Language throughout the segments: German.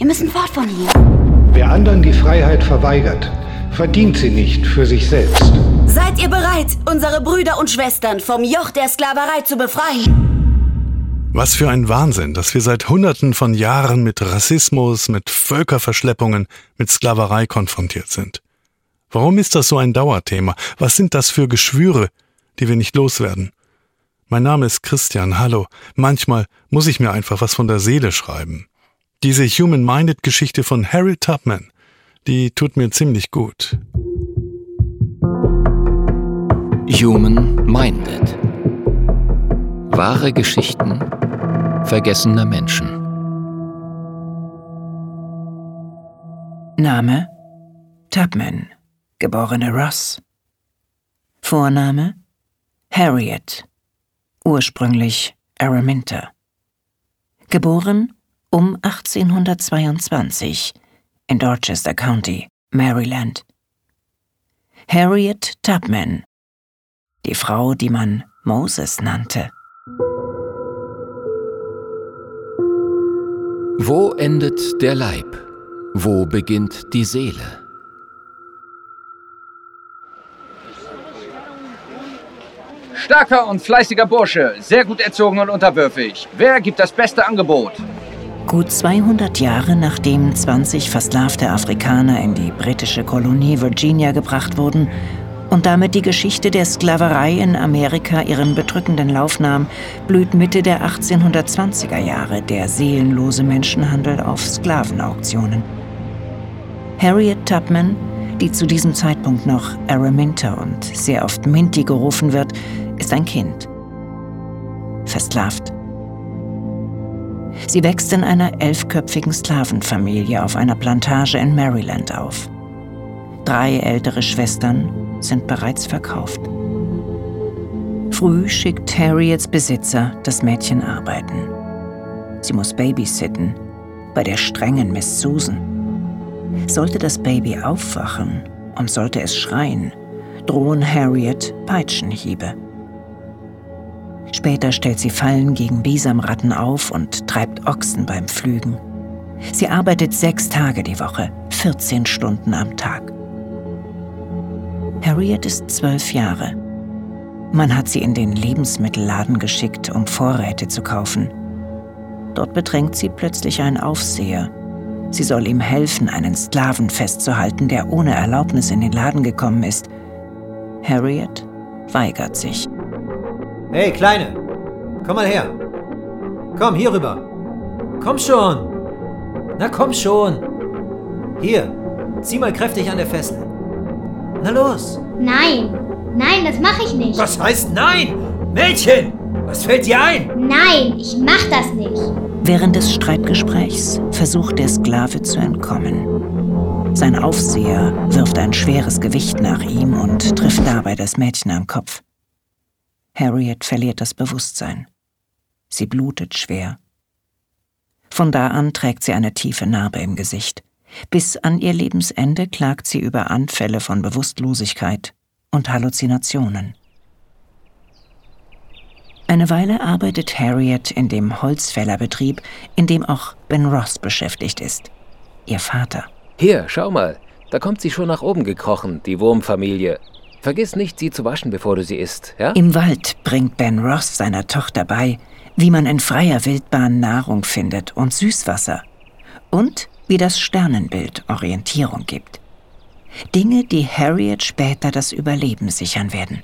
Wir müssen fort von hier. Wer anderen die Freiheit verweigert, verdient sie nicht für sich selbst. Seid ihr bereit, unsere Brüder und Schwestern vom Joch der Sklaverei zu befreien? Was für ein Wahnsinn, dass wir seit Hunderten von Jahren mit Rassismus, mit Völkerverschleppungen, mit Sklaverei konfrontiert sind. Warum ist das so ein Dauerthema? Was sind das für Geschwüre, die wir nicht loswerden? Mein Name ist Christian, hallo. Manchmal muss ich mir einfach was von der Seele schreiben. Diese Human-Minded-Geschichte von Harry Tubman, die tut mir ziemlich gut. Human-Minded. Wahre Geschichten vergessener Menschen. Name Tubman, geborene Ross. Vorname Harriet, ursprünglich Araminta. Geboren um 1822 in Dorchester County, Maryland. Harriet Tubman, die Frau, die man Moses nannte. Wo endet der Leib? Wo beginnt die Seele? Starker und fleißiger Bursche, sehr gut erzogen und unterwürfig. Wer gibt das beste Angebot? Gut 200 Jahre nachdem 20 versklavte Afrikaner in die britische Kolonie Virginia gebracht wurden und damit die Geschichte der Sklaverei in Amerika ihren bedrückenden Lauf nahm, blüht Mitte der 1820er Jahre der seelenlose Menschenhandel auf Sklavenauktionen. Harriet Tubman, die zu diesem Zeitpunkt noch Araminta und sehr oft Minty gerufen wird, ist ein Kind. Versklavt. Sie wächst in einer elfköpfigen Sklavenfamilie auf einer Plantage in Maryland auf. Drei ältere Schwestern sind bereits verkauft. Früh schickt Harriets Besitzer das Mädchen arbeiten. Sie muss babysitten bei der strengen Miss Susan. Sollte das Baby aufwachen und sollte es schreien, drohen Harriet Peitschenhiebe. Später stellt sie Fallen gegen Bisamratten auf und treibt Ochsen beim Pflügen. Sie arbeitet sechs Tage die Woche, 14 Stunden am Tag. Harriet ist zwölf Jahre. Man hat sie in den Lebensmittelladen geschickt, um Vorräte zu kaufen. Dort bedrängt sie plötzlich ein Aufseher. Sie soll ihm helfen, einen Sklaven festzuhalten, der ohne Erlaubnis in den Laden gekommen ist. Harriet weigert sich. Hey, Kleine, komm mal her. Komm, hier rüber. Komm schon. Na komm schon. Hier, zieh mal kräftig an der Fessel. Na los. Nein, nein, das mache ich nicht. Was heißt nein? Mädchen, was fällt dir ein? Nein, ich mach das nicht. Während des Streitgesprächs versucht der Sklave zu entkommen. Sein Aufseher wirft ein schweres Gewicht nach ihm und trifft dabei das Mädchen am Kopf. Harriet verliert das Bewusstsein. Sie blutet schwer. Von da an trägt sie eine tiefe Narbe im Gesicht. Bis an ihr Lebensende klagt sie über Anfälle von Bewusstlosigkeit und Halluzinationen. Eine Weile arbeitet Harriet in dem Holzfällerbetrieb, in dem auch Ben Ross beschäftigt ist. Ihr Vater. Hier, schau mal. Da kommt sie schon nach oben gekrochen, die Wurmfamilie. Vergiss nicht, sie zu waschen, bevor du sie isst, ja? Im Wald bringt Ben Ross seiner Tochter bei, wie man in freier Wildbahn Nahrung findet und Süßwasser. Und wie das Sternenbild Orientierung gibt. Dinge, die Harriet später das Überleben sichern werden.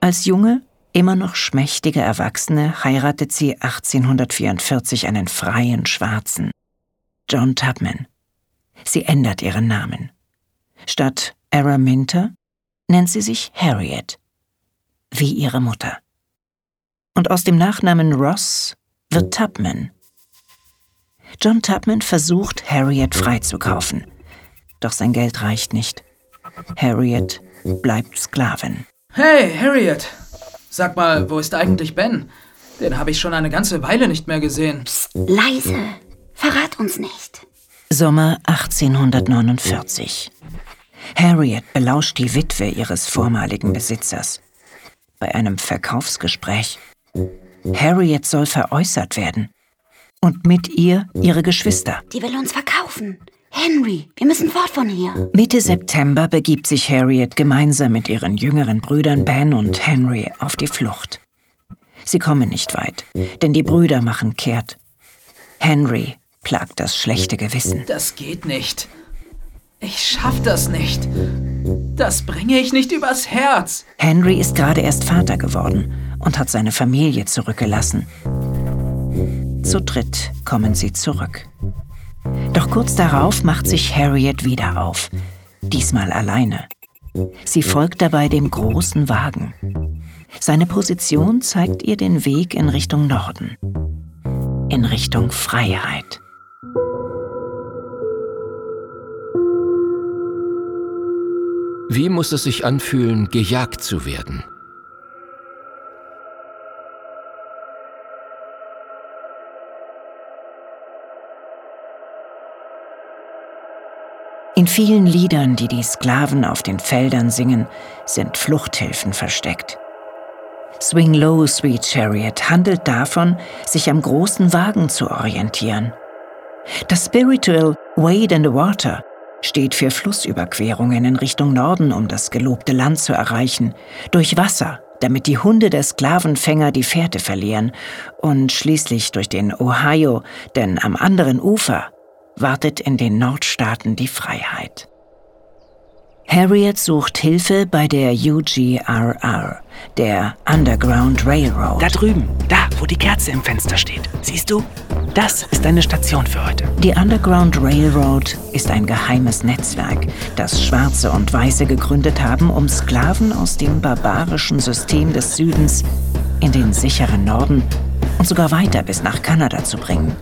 Als junge, immer noch schmächtige Erwachsene heiratet sie 1844 einen freien Schwarzen, John Tubman. Sie ändert ihren Namen. Statt Araminta nennt sie sich Harriet, wie ihre Mutter. Und aus dem Nachnamen Ross wird Tubman. John Tubman versucht, Harriet freizukaufen. Doch sein Geld reicht nicht. Harriet bleibt Sklavin. Hey, Harriet! Sag mal, wo ist eigentlich Ben? Den habe ich schon eine ganze Weile nicht mehr gesehen. Psst, leise. Verrat uns nicht. Sommer 1849. Harriet belauscht die Witwe ihres vormaligen Besitzers. Bei einem Verkaufsgespräch. Harriet soll veräußert werden. Und mit ihr ihre Geschwister. Die will uns verkaufen. Henry, wir müssen fort von hier. Mitte September begibt sich Harriet gemeinsam mit ihren jüngeren Brüdern Ben und Henry auf die Flucht. Sie kommen nicht weit, denn die Brüder machen kehrt. Henry plagt das schlechte Gewissen. Das geht nicht. Ich schaff das nicht. Das bringe ich nicht übers Herz. Henry ist gerade erst Vater geworden und hat seine Familie zurückgelassen. Zu dritt kommen sie zurück. Doch kurz darauf macht sich Harriet wieder auf, diesmal alleine. Sie folgt dabei dem großen Wagen. Seine Position zeigt ihr den Weg in Richtung Norden, in Richtung Freiheit. Wie muss es sich anfühlen, gejagt zu werden? In vielen Liedern, die die Sklaven auf den Feldern singen, sind Fluchthilfen versteckt. Swing Low, Sweet Chariot handelt davon, sich am großen Wagen zu orientieren. Das Spiritual Wade in the Water steht für Flussüberquerungen in Richtung Norden, um das gelobte Land zu erreichen, durch Wasser, damit die Hunde der Sklavenfänger die Fährte verlieren, und schließlich durch den Ohio, denn am anderen Ufer wartet in den Nordstaaten die Freiheit. Harriet sucht Hilfe bei der UGRR, der Underground Railroad. Da drüben, da, wo die Kerze im Fenster steht. Siehst du? Das ist eine Station für heute. Die Underground Railroad ist ein geheimes Netzwerk, das Schwarze und Weiße gegründet haben, um Sklaven aus dem barbarischen System des Südens in den sicheren Norden und sogar weiter bis nach Kanada zu bringen.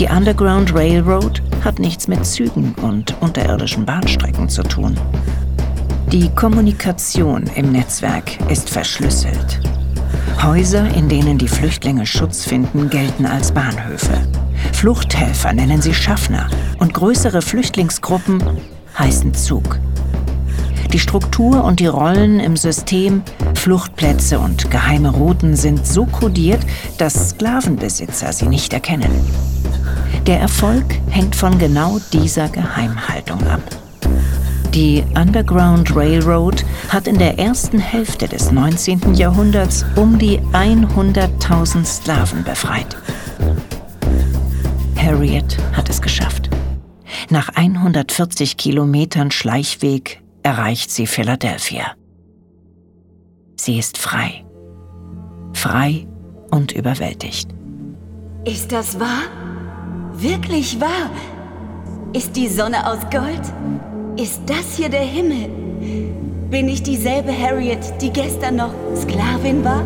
Die Underground Railroad hat nichts mit Zügen und unterirdischen Bahnstrecken zu tun. Die Kommunikation im Netzwerk ist verschlüsselt. Häuser, in denen die Flüchtlinge Schutz finden, gelten als Bahnhöfe. Fluchthelfer nennen sie Schaffner und größere Flüchtlingsgruppen heißen Zug. Die Struktur und die Rollen im System, Fluchtplätze und geheime Routen sind so kodiert, dass Sklavenbesitzer sie nicht erkennen. Der Erfolg hängt von genau dieser Geheimhaltung ab. Die Underground Railroad hat in der ersten Hälfte des 19. Jahrhunderts um die 100.000 Sklaven befreit. Harriet hat es geschafft. Nach 140 Kilometern Schleichweg erreicht sie Philadelphia. Sie ist frei. Frei und überwältigt. Ist das wahr? Wirklich wahr? Ist die Sonne aus Gold? Ist das hier der Himmel? Bin ich dieselbe Harriet, die gestern noch Sklavin war?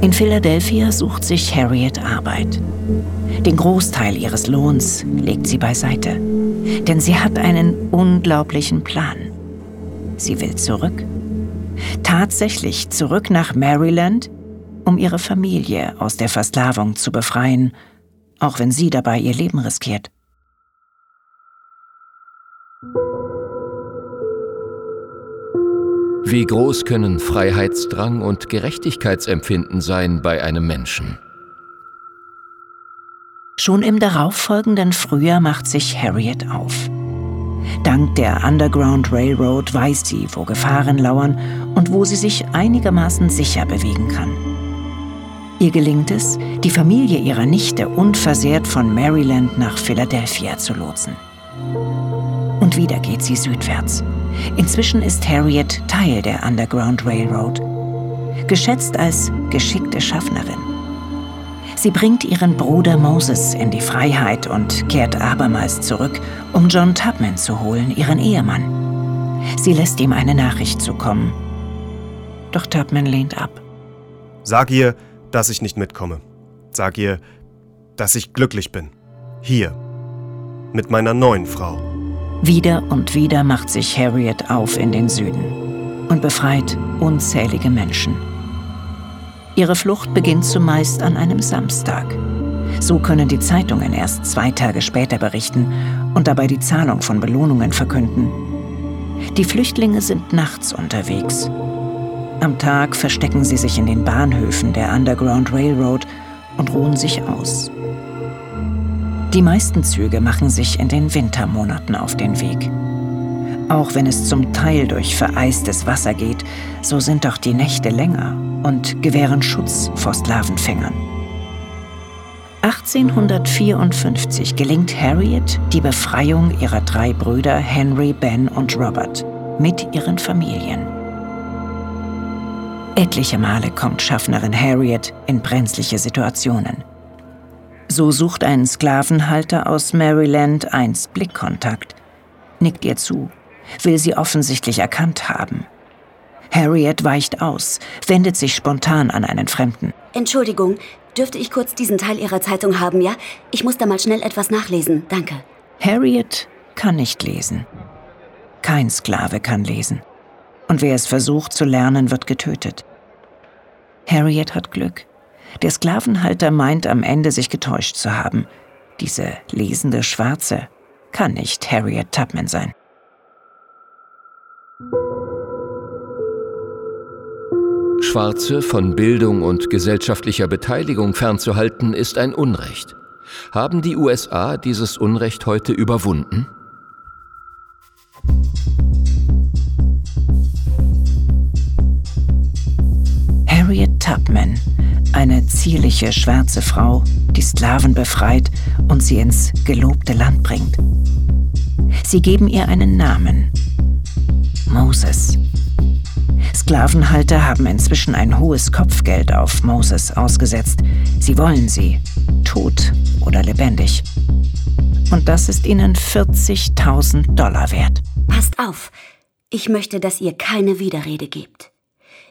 In Philadelphia sucht sich Harriet Arbeit. Den Großteil ihres Lohns legt sie beiseite, denn sie hat einen unglaublichen Plan. Sie will zurück. Tatsächlich zurück nach Maryland, um ihre Familie aus der Versklavung zu befreien auch wenn sie dabei ihr Leben riskiert. Wie groß können Freiheitsdrang und Gerechtigkeitsempfinden sein bei einem Menschen? Schon im darauffolgenden Frühjahr macht sich Harriet auf. Dank der Underground Railroad weiß sie, wo Gefahren lauern und wo sie sich einigermaßen sicher bewegen kann. Ihr gelingt es, die Familie ihrer Nichte unversehrt von Maryland nach Philadelphia zu lotsen. Und wieder geht sie südwärts. Inzwischen ist Harriet Teil der Underground Railroad, geschätzt als geschickte Schaffnerin. Sie bringt ihren Bruder Moses in die Freiheit und kehrt abermals zurück, um John Tubman zu holen, ihren Ehemann. Sie lässt ihm eine Nachricht zukommen. Doch Tubman lehnt ab. Sag ihr, dass ich nicht mitkomme. Sag ihr, dass ich glücklich bin. Hier. Mit meiner neuen Frau. Wieder und wieder macht sich Harriet auf in den Süden und befreit unzählige Menschen. Ihre Flucht beginnt zumeist an einem Samstag. So können die Zeitungen erst zwei Tage später berichten und dabei die Zahlung von Belohnungen verkünden. Die Flüchtlinge sind nachts unterwegs am Tag verstecken sie sich in den Bahnhöfen der Underground Railroad und ruhen sich aus. Die meisten Züge machen sich in den Wintermonaten auf den Weg. Auch wenn es zum Teil durch vereistes Wasser geht, so sind doch die Nächte länger und gewähren Schutz vor Sklavenfängern. 1854 gelingt Harriet die Befreiung ihrer drei Brüder Henry, Ben und Robert mit ihren Familien. Etliche Male kommt Schaffnerin Harriet in brenzliche Situationen. So sucht ein Sklavenhalter aus Maryland einst Blickkontakt, nickt ihr zu, will sie offensichtlich erkannt haben. Harriet weicht aus, wendet sich spontan an einen Fremden. Entschuldigung, dürfte ich kurz diesen Teil Ihrer Zeitung haben, ja? Ich muss da mal schnell etwas nachlesen. Danke. Harriet kann nicht lesen. Kein Sklave kann lesen. Und wer es versucht zu lernen, wird getötet. Harriet hat Glück. Der Sklavenhalter meint am Ende sich getäuscht zu haben. Diese lesende Schwarze kann nicht Harriet Tubman sein. Schwarze von Bildung und gesellschaftlicher Beteiligung fernzuhalten, ist ein Unrecht. Haben die USA dieses Unrecht heute überwunden? Harriet Tubman, eine zierliche schwarze Frau, die Sklaven befreit und sie ins gelobte Land bringt. Sie geben ihr einen Namen. Moses. Sklavenhalter haben inzwischen ein hohes Kopfgeld auf Moses ausgesetzt. Sie wollen sie, tot oder lebendig. Und das ist ihnen 40.000 Dollar wert. Passt auf, ich möchte, dass ihr keine Widerrede gebt.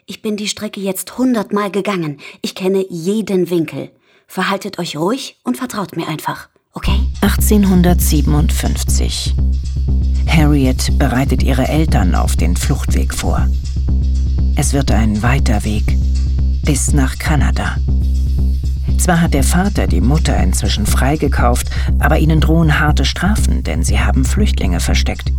Ich bin die Strecke jetzt hundertmal gegangen. Ich kenne jeden Winkel. Verhaltet euch ruhig und vertraut mir einfach, okay? 1857. Harriet bereitet ihre Eltern auf den Fluchtweg vor. Es wird ein weiter Weg bis nach Kanada. Zwar hat der Vater die Mutter inzwischen freigekauft, aber ihnen drohen harte Strafen, denn sie haben Flüchtlinge versteckt.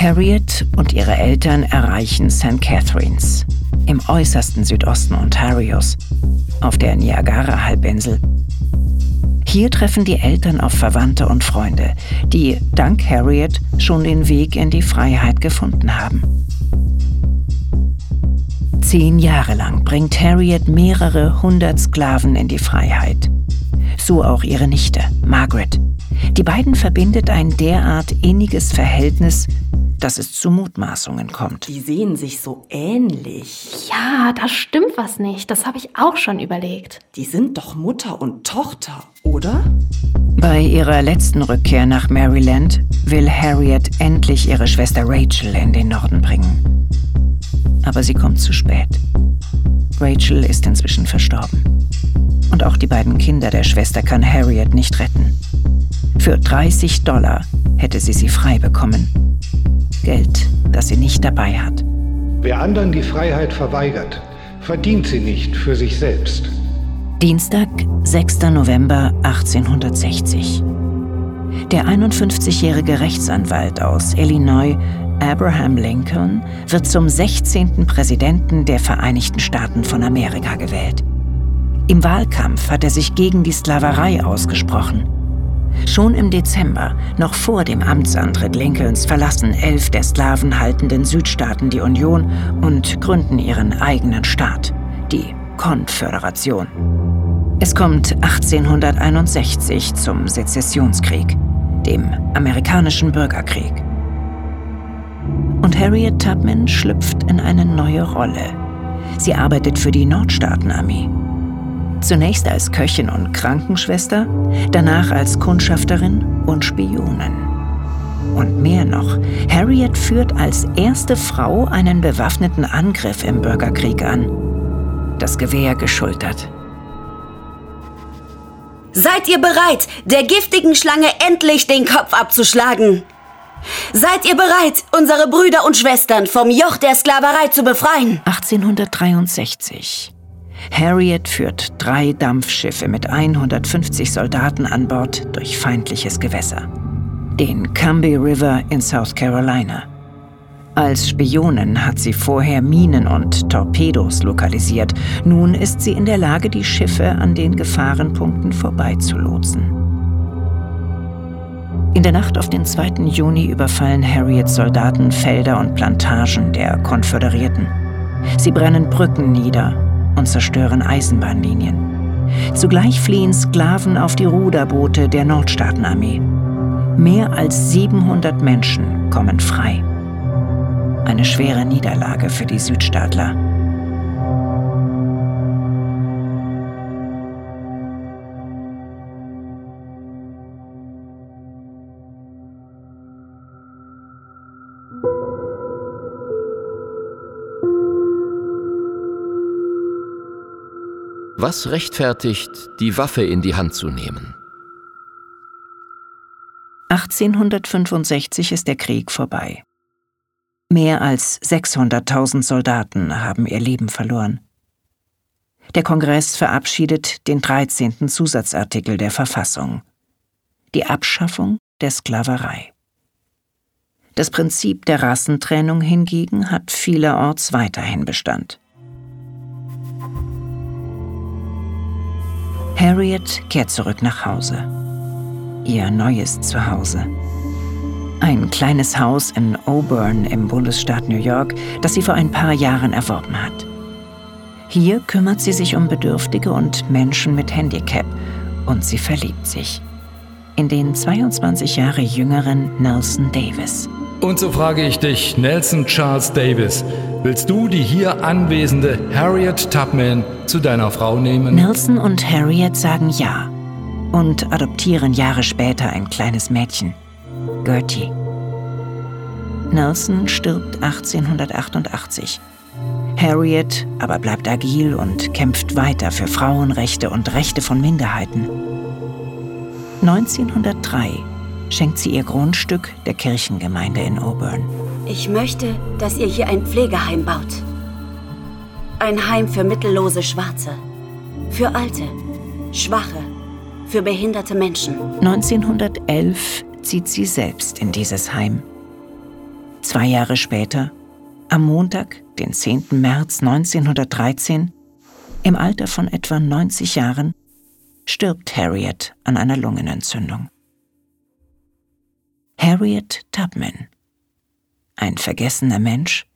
Harriet und ihre Eltern erreichen St. Catharines im äußersten Südosten Ontarios, auf der Niagara-Halbinsel. Hier treffen die Eltern auf Verwandte und Freunde, die dank Harriet schon den Weg in die Freiheit gefunden haben. Zehn Jahre lang bringt Harriet mehrere hundert Sklaven in die Freiheit. So auch ihre Nichte, Margaret. Die beiden verbindet ein derart inniges Verhältnis, dass es zu Mutmaßungen kommt. Die sehen sich so ähnlich. Ja, da stimmt was nicht. Das habe ich auch schon überlegt. Die sind doch Mutter und Tochter, oder? Bei ihrer letzten Rückkehr nach Maryland will Harriet endlich ihre Schwester Rachel in den Norden bringen. Aber sie kommt zu spät. Rachel ist inzwischen verstorben. Und auch die beiden Kinder der Schwester kann Harriet nicht retten. Für 30 Dollar hätte sie sie frei bekommen. Geld, das sie nicht dabei hat. Wer anderen die Freiheit verweigert, verdient sie nicht für sich selbst. Dienstag, 6. November 1860. Der 51-jährige Rechtsanwalt aus Illinois, Abraham Lincoln, wird zum 16. Präsidenten der Vereinigten Staaten von Amerika gewählt. Im Wahlkampf hat er sich gegen die Sklaverei ausgesprochen. Schon im Dezember, noch vor dem Amtsantritt Lincolns, verlassen elf der sklavenhaltenden Südstaaten die Union und gründen ihren eigenen Staat, die Konföderation. Es kommt 1861 zum Sezessionskrieg, dem amerikanischen Bürgerkrieg. Und Harriet Tubman schlüpft in eine neue Rolle. Sie arbeitet für die Nordstaatenarmee. Zunächst als Köchin und Krankenschwester, danach als Kundschafterin und Spionin. Und mehr noch, Harriet führt als erste Frau einen bewaffneten Angriff im Bürgerkrieg an. Das Gewehr geschultert. Seid ihr bereit, der giftigen Schlange endlich den Kopf abzuschlagen? Seid ihr bereit, unsere Brüder und Schwestern vom Joch der Sklaverei zu befreien? 1863. Harriet führt drei Dampfschiffe mit 150 Soldaten an Bord durch feindliches Gewässer. Den Cumby River in South Carolina. Als Spionin hat sie vorher Minen und Torpedos lokalisiert. Nun ist sie in der Lage, die Schiffe an den Gefahrenpunkten vorbeizulotsen. In der Nacht auf den 2. Juni überfallen Harriets Soldaten Felder und Plantagen der Konföderierten. Sie brennen Brücken nieder und zerstören Eisenbahnlinien. Zugleich fliehen Sklaven auf die Ruderboote der Nordstaatenarmee. Mehr als 700 Menschen kommen frei. Eine schwere Niederlage für die Südstaatler. Was rechtfertigt, die Waffe in die Hand zu nehmen? 1865 ist der Krieg vorbei. Mehr als 600.000 Soldaten haben ihr Leben verloren. Der Kongress verabschiedet den 13. Zusatzartikel der Verfassung. Die Abschaffung der Sklaverei. Das Prinzip der Rassentrennung hingegen hat vielerorts weiterhin Bestand. Harriet kehrt zurück nach Hause. Ihr neues Zuhause. Ein kleines Haus in Auburn im Bundesstaat New York, das sie vor ein paar Jahren erworben hat. Hier kümmert sie sich um Bedürftige und Menschen mit Handicap und sie verliebt sich. In den 22 Jahre jüngeren Nelson Davis. Und so frage ich dich, Nelson Charles Davis, willst du die hier anwesende Harriet Tubman zu deiner Frau nehmen? Nelson und Harriet sagen ja und adoptieren Jahre später ein kleines Mädchen. Gertie. Nelson stirbt 1888. Harriet aber bleibt agil und kämpft weiter für Frauenrechte und Rechte von Minderheiten. 1903 schenkt sie ihr Grundstück der Kirchengemeinde in Auburn. Ich möchte, dass ihr hier ein Pflegeheim baut. Ein Heim für mittellose Schwarze. Für Alte, Schwache, für behinderte Menschen. 1911 zieht sie selbst in dieses Heim. Zwei Jahre später, am Montag, den 10. März 1913, im Alter von etwa 90 Jahren, stirbt Harriet an einer Lungenentzündung. Harriet Tubman, ein vergessener Mensch,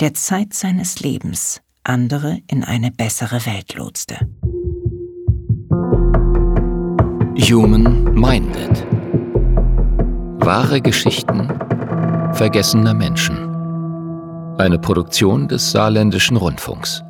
der Zeit seines Lebens andere in eine bessere Welt lotste. Human Minded Wahre Geschichten vergessener Menschen. Eine Produktion des Saarländischen Rundfunks.